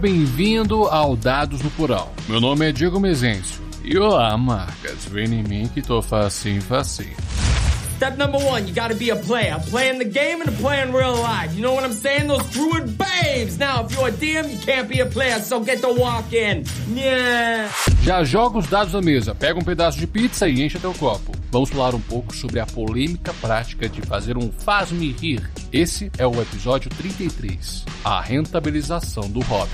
bem-vindo ao Dados no Plural. Meu nome é Diego Mezencio. E olá, marcas, vem em mim que tô facinho, facinho. Step number one, you gotta be a player. In the game and a player in real life. You know what I'm saying? Those druid babes! Now, if you're a DM, you can't be a player, so get the walk in. Yeah! Já joga os dados na mesa, pega um pedaço de pizza e enche teu copo. Vamos falar um pouco sobre a polêmica prática de fazer um faz-me rir. Esse é o episódio 33, a rentabilização do hobby.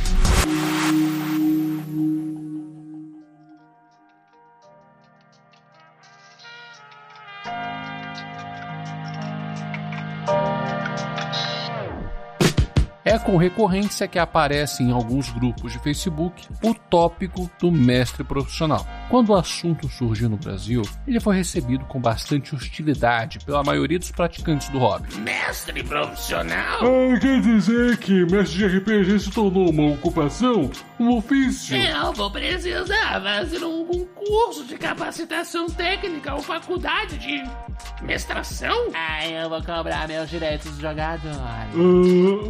Com recorrência que aparece em alguns grupos de Facebook o tópico do mestre profissional. Quando o assunto surgiu no Brasil, ele foi recebido com bastante hostilidade pela maioria dos praticantes do hobby. Mestre profissional? Ah, quer dizer que mestre de RPG se tornou uma ocupação? Um ofício? Eu vou precisar fazer um concurso de capacitação técnica ou faculdade de mestração? Ah, eu vou cobrar meus direitos de jogador. Ah,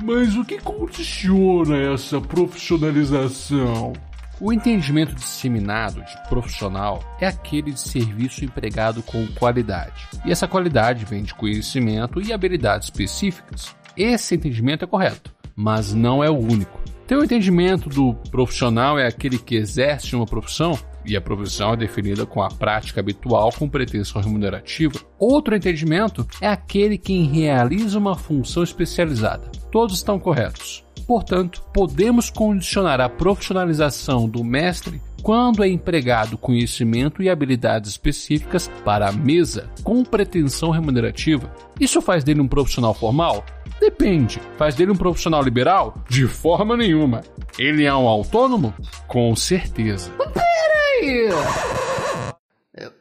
mas o que condiciona essa profissionalização? O entendimento disseminado de profissional é aquele de serviço empregado com qualidade. E essa qualidade vem de conhecimento e habilidades específicas. Esse entendimento é correto, mas não é o único. Teu entendimento do profissional é aquele que exerce uma profissão e a profissão é definida com a prática habitual com pretensão remunerativa. Outro entendimento é aquele que realiza uma função especializada. Todos estão corretos. Portanto, podemos condicionar a profissionalização do mestre quando é empregado conhecimento e habilidades específicas para a mesa com pretensão remunerativa. Isso faz dele um profissional formal? Depende. Faz dele um profissional liberal? De forma nenhuma. Ele é um autônomo? Com certeza. Peraí!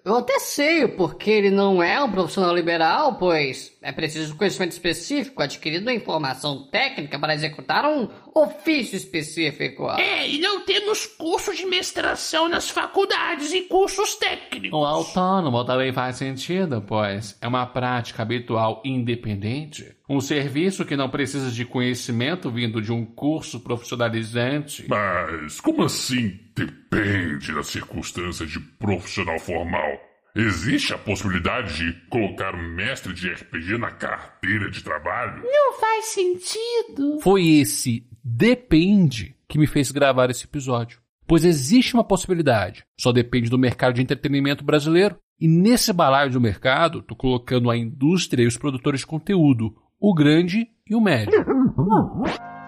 Eu até sei porque ele não é um profissional liberal, pois é preciso conhecimento específico adquirido em informação técnica para executar um ofício específico. É, e não temos cursos de mestração nas faculdades e cursos técnicos. O autônomo também faz sentido, pois é uma prática habitual independente. Um serviço que não precisa de conhecimento vindo de um curso profissionalizante. Mas como assim depende da circunstância de profissional formal? Existe a possibilidade de colocar um mestre de RPG na carteira de trabalho? Não faz sentido. Foi esse depende que me fez gravar esse episódio. Pois existe uma possibilidade, só depende do mercado de entretenimento brasileiro. E nesse balaio do mercado, tô colocando a indústria e os produtores de conteúdo, o grande e o médio.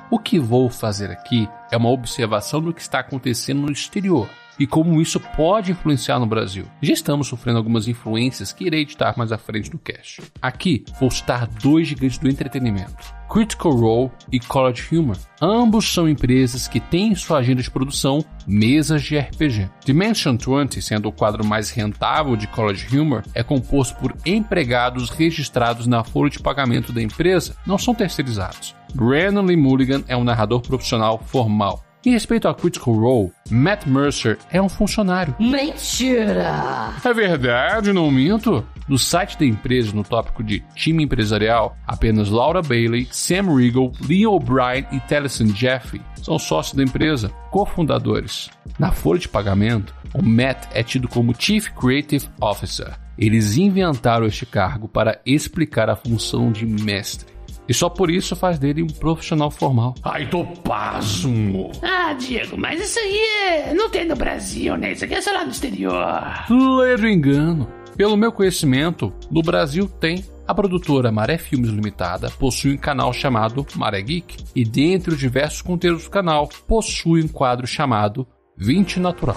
O que vou fazer aqui é uma observação do que está acontecendo no exterior e como isso pode influenciar no Brasil. Já estamos sofrendo algumas influências que irei editar mais à frente no cast. Aqui vou citar dois gigantes do entretenimento. Critical Role e College Humor. Ambos são empresas que têm em sua agenda de produção mesas de RPG. Dimension 20, sendo o quadro mais rentável de College Humor, é composto por empregados registrados na folha de pagamento da empresa, não são terceirizados. Brandon Lee Mulligan é um narrador profissional formal. Em respeito a Critical Role, Matt Mercer é um funcionário. Mentira! É verdade, não minto. No site da empresa, no tópico de time empresarial, apenas Laura Bailey, Sam Regal, Lee O'Brien e Tellison Jeffrey são sócios da empresa, cofundadores. Na folha de pagamento, o Matt é tido como Chief Creative Officer. Eles inventaram este cargo para explicar a função de mestre. E só por isso faz dele um profissional formal. Ai, tô pasmo. Ah, Diego, mas isso aí é... não tem no Brasil, né? Isso aqui é só lá no exterior. Ledo engano. Pelo meu conhecimento, no Brasil tem. A produtora Maré Filmes Limitada possui um canal chamado Maré Geek e, dentre os diversos conteúdos do canal, possui um quadro chamado 20 Natural.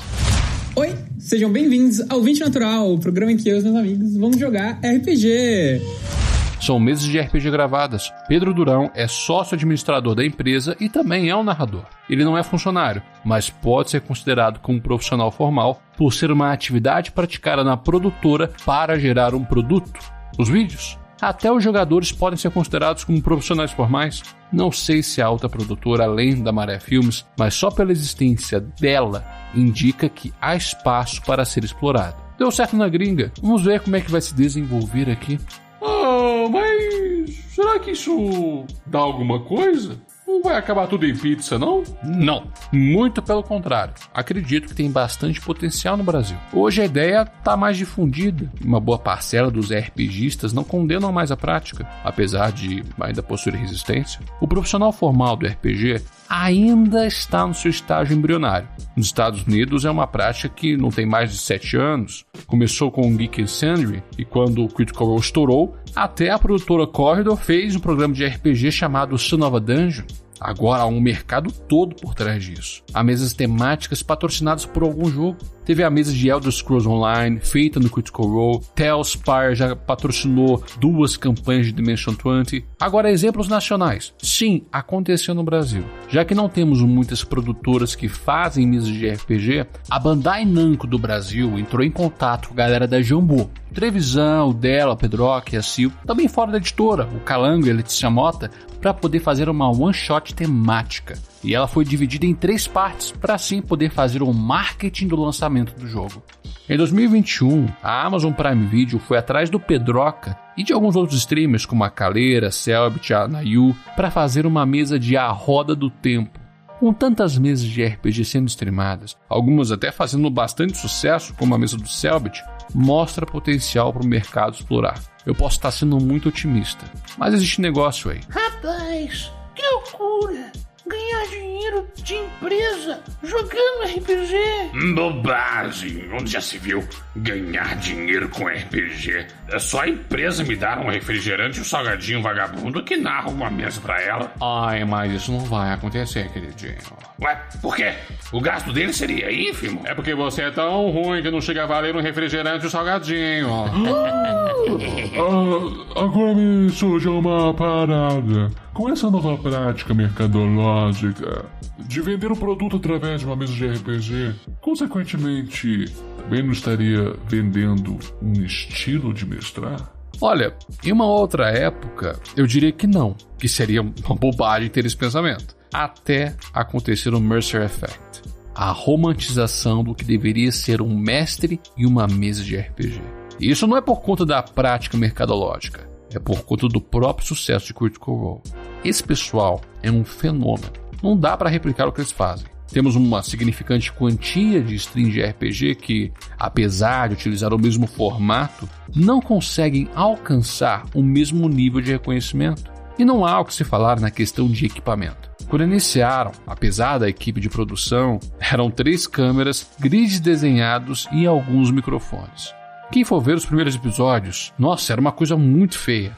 Oi, sejam bem-vindos ao 20 Natural, o programa em que eu e meus amigos vamos jogar RPG. São meses de RPG gravadas. Pedro Durão é sócio administrador da empresa e também é um narrador. Ele não é funcionário, mas pode ser considerado como profissional formal por ser uma atividade praticada na produtora para gerar um produto. Os vídeos. Até os jogadores podem ser considerados como profissionais formais. Não sei se a alta produtora, além da Maré Filmes, mas só pela existência dela, indica que há espaço para ser explorado. Deu certo na gringa. Vamos ver como é que vai se desenvolver aqui. Ah, mas será que isso dá alguma coisa? Não vai acabar tudo em pizza, não? Não. Muito pelo contrário. Acredito que tem bastante potencial no Brasil. Hoje a ideia está mais difundida. Uma boa parcela dos RPGistas não condenam mais a prática, apesar de ainda possuir resistência. O profissional formal do RPG ainda está no seu estágio embrionário. Nos Estados Unidos é uma prática que não tem mais de 7 anos. Começou com o Geek and Sundry e quando o Critical Role estourou, até a produtora Corridor fez um programa de RPG chamado Son of a Dungeon, Agora há um mercado todo por trás disso. Há mesas temáticas patrocinadas por algum jogo. Teve a mesa de Elder Scrolls Online, feita no Critical Role. Tellspire já patrocinou duas campanhas de Dimension 20. Agora, exemplos nacionais. Sim, aconteceu no Brasil. Já que não temos muitas produtoras que fazem mesas de RPG, a Bandai Namco do Brasil entrou em contato com a galera da Jumbo. Trevisão, o Della, Pedrock a Sil, também fora da editora, o Calango e a Letícia Mota, para poder fazer uma one-shot temática. E ela foi dividida em três partes para assim poder fazer o marketing do lançamento do jogo. Em 2021, a Amazon Prime Video foi atrás do Pedroca e de alguns outros streamers como a Caleira, Selbit, a Nayu para fazer uma mesa de A Roda do Tempo. Com tantas mesas de RPG sendo streamadas, algumas até fazendo bastante sucesso, como a mesa do Selbit, mostra potencial para o mercado explorar. Eu posso estar sendo muito otimista, mas existe negócio aí. Rapaz, que loucura! Ganhar dinheiro de empresa jogando RPG. Bobagem! Onde já se viu ganhar dinheiro com RPG? É só a empresa me dar um refrigerante e um salgadinho vagabundo que narra uma mesa pra ela. Ai, mas isso não vai acontecer, queridinho. Ué, por quê? O gasto dele seria ínfimo? É porque você é tão ruim que não chega a valer um refrigerante e um salgadinho. ah, agora me surge uma parada. Com essa nova prática mercadológica de vender o produto através de uma mesa de RPG, consequentemente, também não estaria vendendo um estilo de mestrar? Olha, em uma outra época, eu diria que não, que seria uma bobagem ter esse pensamento. Até acontecer o Mercer Effect a romantização do que deveria ser um mestre e uma mesa de RPG. E isso não é por conta da prática mercadológica, é por conta do próprio sucesso de Critical Role. Esse pessoal é um fenômeno. Não dá para replicar o que eles fazem. Temos uma significante quantia de streams de RPG que, apesar de utilizar o mesmo formato, não conseguem alcançar o mesmo nível de reconhecimento. E não há o que se falar na questão de equipamento. Quando iniciaram, apesar da equipe de produção, eram três câmeras, grids desenhados e alguns microfones. Quem for ver os primeiros episódios, nossa, era uma coisa muito feia.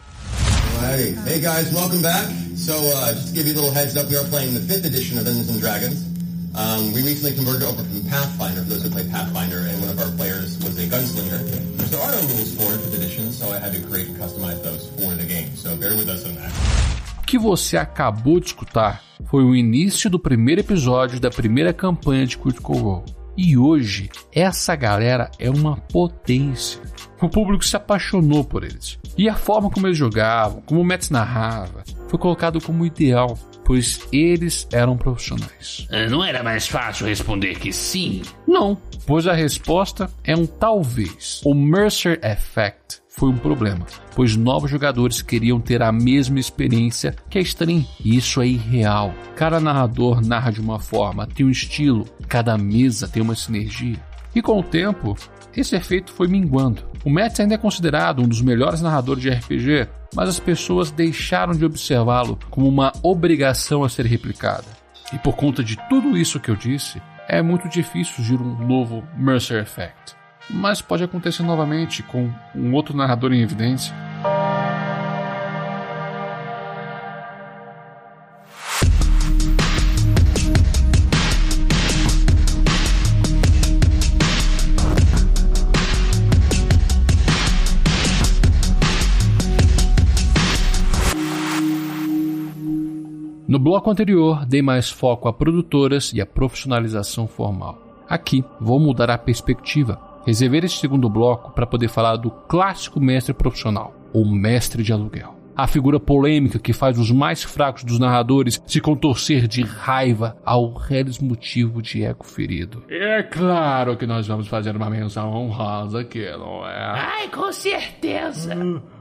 Hey, hey guys, welcome back. So, uh, just to give you a little heads up, we are playing the fifth edition of Dungeons and Dragons. Um, we recently converted over from Pathfinder, for those who play Pathfinder, and one of our players was a gunslinger. There are no rules for fifth edition, so I had to create and customize those for the game. So bear with us on that. O que você acabou de escutar foi o início do primeiro episódio da primeira campanha de Critical Role. E hoje, essa galera é uma potência. O público se apaixonou por eles. E a forma como eles jogavam, como o Mets narrava, foi colocado como ideal, pois eles eram profissionais. É, não era mais fácil responder que sim? Não, pois a resposta é um talvez. O Mercer Effect foi um problema, pois novos jogadores queriam ter a mesma experiência que a stream. E isso é irreal. Cada narrador narra de uma forma, tem um estilo, cada mesa tem uma sinergia. E com o tempo, esse efeito foi minguando. O Matt ainda é considerado um dos melhores narradores de RPG, mas as pessoas deixaram de observá-lo como uma obrigação a ser replicada. E por conta de tudo isso que eu disse, é muito difícil surgir um novo Mercer Effect mas pode acontecer novamente com um outro narrador em evidência. No bloco anterior, dei mais foco a produtoras e a profissionalização formal. Aqui, vou mudar a perspectiva Reservei este segundo bloco para poder falar do clássico mestre profissional, ou mestre de aluguel. A figura polêmica que faz os mais fracos dos narradores se contorcer de raiva ao reles motivo de ego ferido. É claro que nós vamos fazer uma menção honrosa aqui, não é? Ai, com certeza.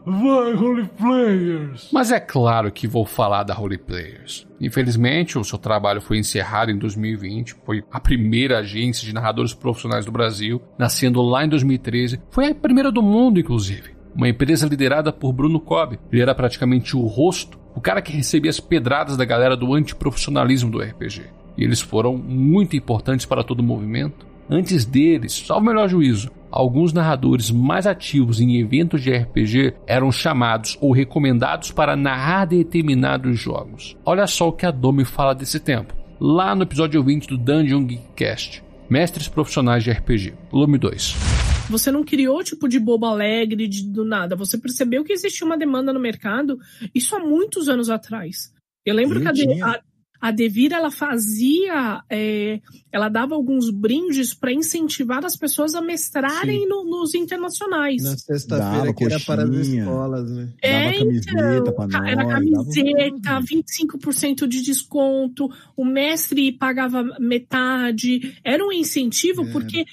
Vai, Holy Players! Mas é claro que vou falar da Holy Players. Infelizmente, o seu trabalho foi encerrado em 2020. Foi a primeira agência de narradores profissionais do Brasil, nascendo lá em 2013. Foi a primeira do mundo, inclusive uma empresa liderada por Bruno Cobb. Ele era praticamente o rosto, o cara que recebia as pedradas da galera do antiprofissionalismo do RPG. E eles foram muito importantes para todo o movimento. Antes deles, só o melhor juízo, alguns narradores mais ativos em eventos de RPG eram chamados ou recomendados para narrar determinados jogos. Olha só o que a Domi fala desse tempo, lá no episódio 20 do Dungeon Geekcast, Mestres Profissionais de RPG, volume 2. Você não criou tipo de bobo alegre de, do nada. Você percebeu que existia uma demanda no mercado, isso há muitos anos atrás. Eu lembro Eu que a, de, a, a Devir ela fazia, é, ela dava alguns brindes para incentivar as pessoas a mestrarem no, nos internacionais. Na sexta-feira que era para as escolas, né? É, dava camiseta então, pra nós, era camiseta, 25% de desconto, o mestre pagava metade, era um incentivo é. porque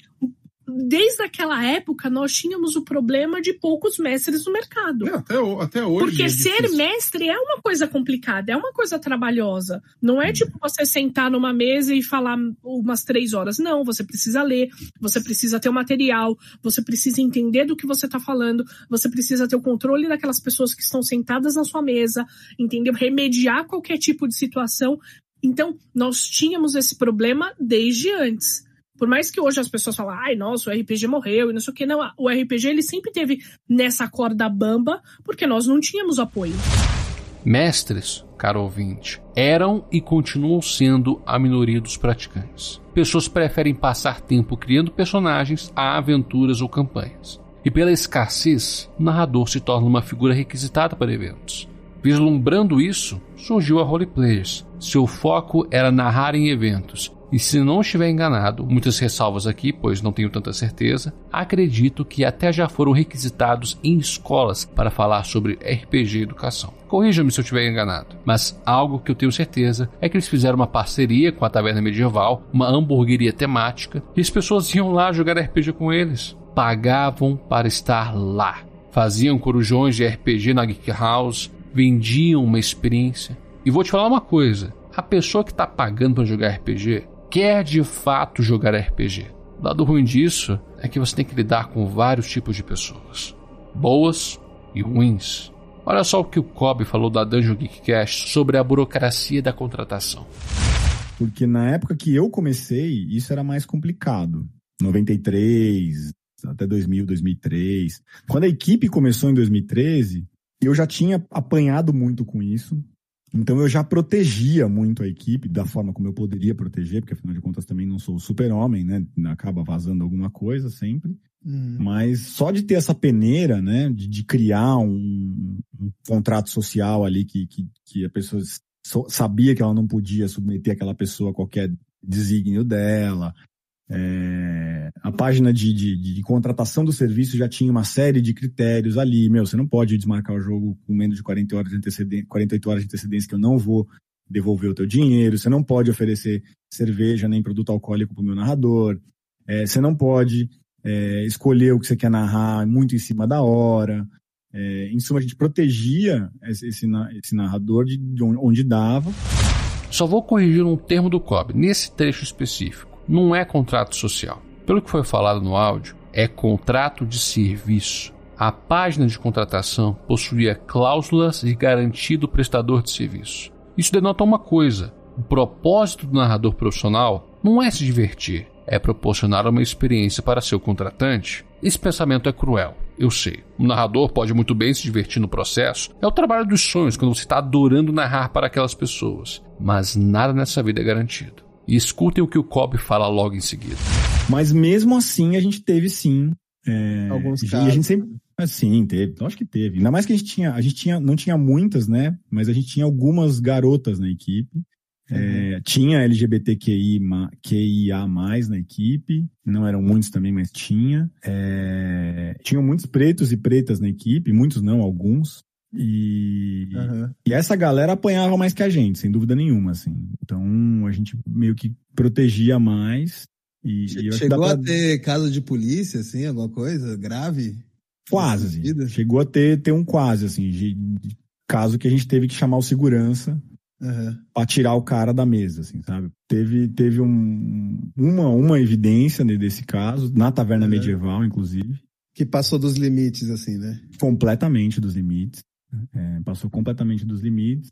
desde aquela época nós tínhamos o problema de poucos mestres no mercado. É, até, até hoje. Porque é ser mestre é uma coisa complicada, é uma coisa trabalhosa. Não é tipo você sentar numa mesa e falar umas três horas. Não, você precisa ler, você precisa ter o material, você precisa entender do que você está falando, você precisa ter o controle daquelas pessoas que estão sentadas na sua mesa, entendeu? Remediar qualquer tipo de situação. Então, nós tínhamos esse problema desde antes. Por mais que hoje as pessoas falem, ai, nossa, o RPG morreu e não sei o que, não. O RPG ele sempre teve nessa corda bamba, porque nós não tínhamos apoio. Mestres, caro ouvinte, eram e continuam sendo a minoria dos praticantes. Pessoas preferem passar tempo criando personagens a aventuras ou campanhas. E pela escassez, o narrador se torna uma figura requisitada para eventos. Vislumbrando isso, surgiu a Roleplayers. Seu foco era narrar em eventos e se não estiver enganado, muitas ressalvas aqui, pois não tenho tanta certeza, acredito que até já foram requisitados em escolas para falar sobre RPG educação. Corrija-me se eu estiver enganado, mas algo que eu tenho certeza é que eles fizeram uma parceria com a Taverna Medieval, uma hamburgueria temática, e as pessoas iam lá jogar RPG com eles. Pagavam para estar lá. Faziam corujões de RPG na Geek House, vendiam uma experiência. E vou te falar uma coisa: a pessoa que está pagando para jogar RPG quer de fato jogar RPG. O lado ruim disso é que você tem que lidar com vários tipos de pessoas, boas e ruins. Olha só o que o Kobe falou da Dungeon Geekcast sobre a burocracia da contratação. Porque na época que eu comecei, isso era mais complicado. 93, até 2000, 2003. Quando a equipe começou em 2013, eu já tinha apanhado muito com isso. Então eu já protegia muito a equipe da forma como eu poderia proteger, porque afinal de contas também não sou super-homem, né? Acaba vazando alguma coisa sempre. Hum. Mas só de ter essa peneira, né? De, de criar um, um, contrato social ali que, que, que a pessoa sabia que ela não podia submeter aquela pessoa a qualquer desígnio dela, é, a página de, de, de, contratação do serviço já tinha uma série de critérios ali. Meu, você não pode desmarcar o jogo com menos de 40 horas de antecedência, 48 horas de antecedência que eu não vou devolver o teu dinheiro. Você não pode oferecer cerveja nem produto alcoólico para o meu narrador. É, você não pode é, escolher o que você quer narrar muito em cima da hora. É, em suma, a gente protegia esse, esse, narrador de onde dava. Só vou corrigir um termo do COB, nesse trecho específico não é contrato social. Pelo que foi falado no áudio, é contrato de serviço. A página de contratação possuía cláusulas de garantia do prestador de serviço. Isso denota uma coisa: o propósito do narrador profissional não é se divertir, é proporcionar uma experiência para seu contratante. Esse pensamento é cruel, eu sei. O narrador pode muito bem se divertir no processo, é o trabalho dos sonhos quando você está adorando narrar para aquelas pessoas. Mas nada nessa vida é garantido. E escutem o que o Cobb fala logo em seguida. Mas mesmo assim, a gente teve sim. É, Alguns casos. E a gente sempre. Sim, teve. Então, acho que teve. Ainda mais que a gente tinha. A gente tinha, não tinha muitas, né? Mas a gente tinha algumas garotas na equipe. É, uhum. Tinha LGBTQIA na equipe, não eram muitos também, mas tinha. É, tinham muitos pretos e pretas na equipe, muitos não, alguns. E, uhum. e essa galera apanhava mais que a gente, sem dúvida nenhuma, assim. Então a gente meio que protegia mais. E, e Chegou pra... a ter caso de polícia, assim, alguma coisa grave? Quase. Chegou a ter, ter um quase, assim, de, de caso que a gente teve que chamar o segurança uhum. para tirar o cara da mesa, assim, sabe? Teve, teve um, uma, uma evidência desse caso, na taverna uhum. medieval, inclusive. Que passou dos limites, assim, né? Completamente dos limites. É, passou completamente dos limites.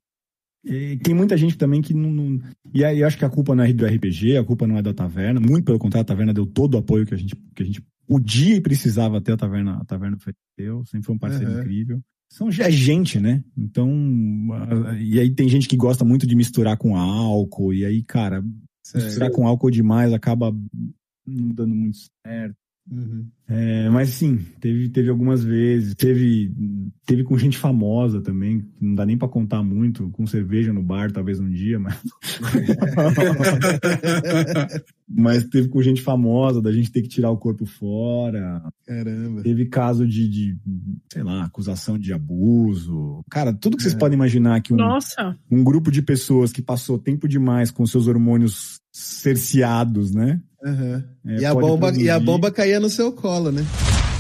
E tem muita gente também que não. não... E aí eu acho que a culpa não é do RPG, a culpa não é da taverna. Muito pelo contrário, a taverna deu todo o apoio que a gente, que a gente podia e precisava ter a taverna, a taverna ofereceu. Sempre foi um parceiro uhum. incrível. São é gente, né? Então. E aí tem gente que gosta muito de misturar com álcool. E aí, cara, Sério? misturar com álcool demais acaba não dando muito certo. Uhum. É, mas sim, teve, teve algumas vezes. Teve, teve com gente famosa também. Não dá nem para contar muito. Com cerveja no bar, talvez um dia, mas. mas teve com gente famosa, da gente ter que tirar o corpo fora. Caramba. Teve caso de, de sei lá, acusação de abuso. Cara, tudo que vocês é. podem imaginar que um, Nossa. um grupo de pessoas que passou tempo demais com seus hormônios cerceados, né? Uhum. É, e, a bomba, e a bomba caía no seu colo, né?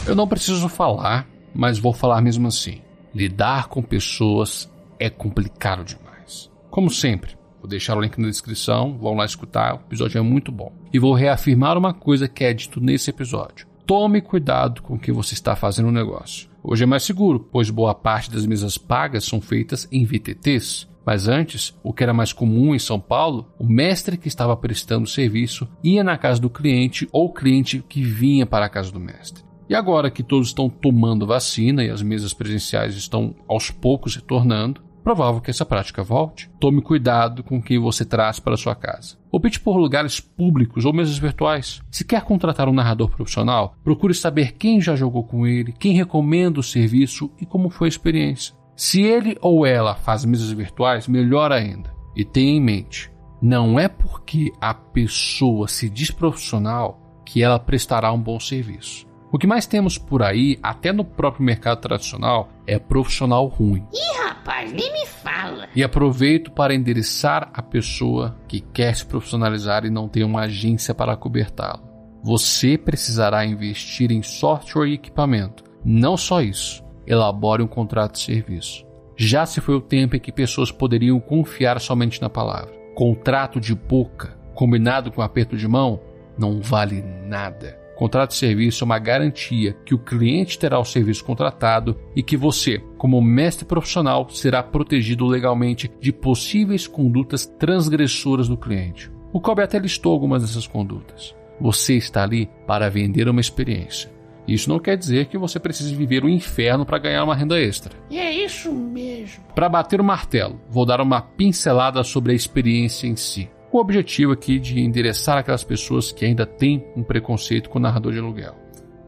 Eu não preciso falar, mas vou falar mesmo assim. Lidar com pessoas é complicado demais. Como sempre, vou deixar o link na descrição, vão lá escutar, o episódio é muito bom. E vou reafirmar uma coisa que é dito nesse episódio. Tome cuidado com o que você está fazendo no negócio. Hoje é mais seguro, pois boa parte das mesas pagas são feitas em VTTs, mas antes, o que era mais comum em São Paulo, o mestre que estava prestando serviço ia na casa do cliente ou o cliente que vinha para a casa do mestre. E agora que todos estão tomando vacina e as mesas presenciais estão aos poucos retornando, provável que essa prática volte. Tome cuidado com quem você traz para sua casa. Opte por lugares públicos ou mesas virtuais. Se quer contratar um narrador profissional, procure saber quem já jogou com ele, quem recomenda o serviço e como foi a experiência. Se ele ou ela faz mesas virtuais, melhor ainda. E tenha em mente, não é porque a pessoa se diz profissional que ela prestará um bom serviço. O que mais temos por aí, até no próprio mercado tradicional, é profissional ruim. Ih, rapaz, nem me fala. E aproveito para endereçar a pessoa que quer se profissionalizar e não tem uma agência para cobertá-lo. Você precisará investir em software e equipamento. Não só isso elabore um contrato de serviço. Já se foi o tempo em que pessoas poderiam confiar somente na palavra. Contrato de boca, combinado com aperto de mão, não vale nada. Contrato de serviço é uma garantia que o cliente terá o serviço contratado e que você, como mestre profissional, será protegido legalmente de possíveis condutas transgressoras do cliente. O Kobe até listou algumas dessas condutas. Você está ali para vender uma experiência. Isso não quer dizer que você precise viver o inferno para ganhar uma renda extra. E é isso mesmo. Para bater o martelo, vou dar uma pincelada sobre a experiência em si. O objetivo aqui de endereçar aquelas pessoas que ainda têm um preconceito com o narrador de aluguel.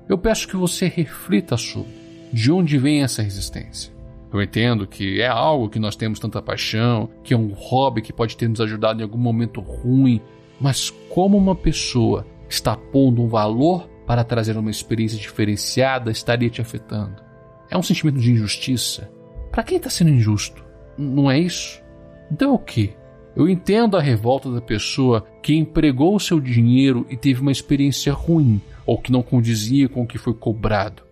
Eu peço que você reflita sobre de onde vem essa resistência. Eu entendo que é algo que nós temos tanta paixão, que é um hobby que pode ter nos ajudado em algum momento ruim, mas como uma pessoa está pondo um valor para trazer uma experiência diferenciada estaria te afetando. É um sentimento de injustiça. Para quem está sendo injusto? Não é isso? Então é o que? Eu entendo a revolta da pessoa que empregou o seu dinheiro e teve uma experiência ruim ou que não condizia com o que foi cobrado.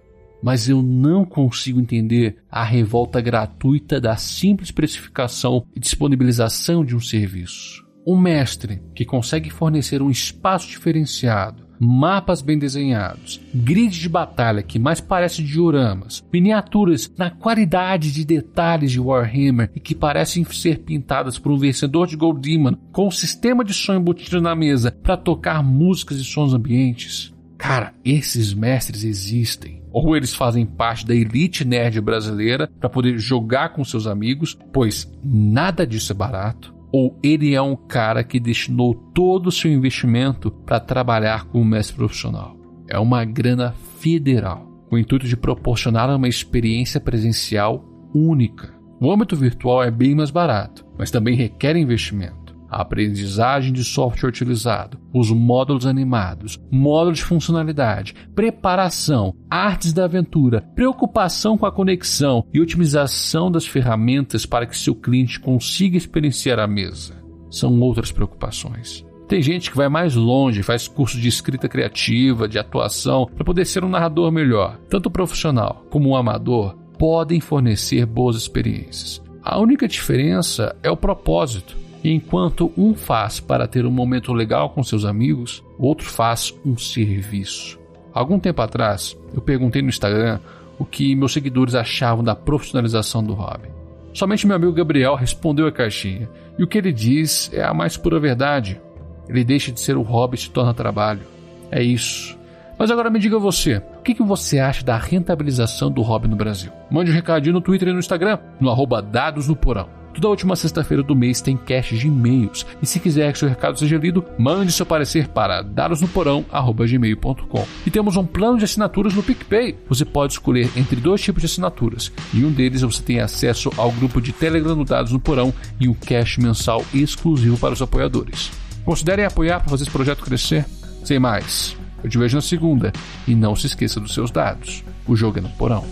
Mas eu não consigo entender a revolta gratuita da simples precificação e disponibilização de um serviço. Um mestre que consegue fornecer um espaço diferenciado, mapas bem desenhados, grid de batalha que mais parece dioramas, miniaturas na qualidade de detalhes de Warhammer e que parecem ser pintadas por um vencedor de Gold Demon com um sistema de som embutido na mesa para tocar músicas e sons ambientes. Cara, esses mestres existem. Ou eles fazem parte da elite nerd brasileira para poder jogar com seus amigos, pois nada disso é barato ou ele é um cara que destinou todo o seu investimento para trabalhar como mestre profissional. É uma grana federal, com o intuito de proporcionar uma experiência presencial única. O âmbito virtual é bem mais barato, mas também requer investimento. A aprendizagem de software utilizado, os módulos animados, módulos de funcionalidade, preparação, artes da aventura, preocupação com a conexão e otimização das ferramentas para que seu cliente consiga experienciar a mesa. São outras preocupações. Tem gente que vai mais longe, faz curso de escrita criativa, de atuação, para poder ser um narrador melhor. Tanto o profissional como o amador podem fornecer boas experiências. A única diferença é o propósito. E enquanto um faz para ter um momento legal com seus amigos, o outro faz um serviço. Algum tempo atrás, eu perguntei no Instagram o que meus seguidores achavam da profissionalização do hobby. Somente meu amigo Gabriel respondeu a caixinha, e o que ele diz é a mais pura verdade. Ele deixa de ser o hobby e se torna trabalho. É isso. Mas agora me diga você, o que, você acha da rentabilização do hobby no Brasil? Mande um recadinho no Twitter e no Instagram, no arroba dados no porão. Toda última sexta-feira do mês tem cache de e-mails. E se quiser que seu recado seja lido, mande seu parecer para dadosnoporão.gmail.com. E temos um plano de assinaturas no PicPay. Você pode escolher entre dois tipos de assinaturas. E um deles você tem acesso ao grupo de Telegram do Dados no Porão e um cache mensal exclusivo para os apoiadores. Considerem apoiar para fazer esse projeto crescer. Sem mais, eu te vejo na segunda. E não se esqueça dos seus dados. O jogo é no porão.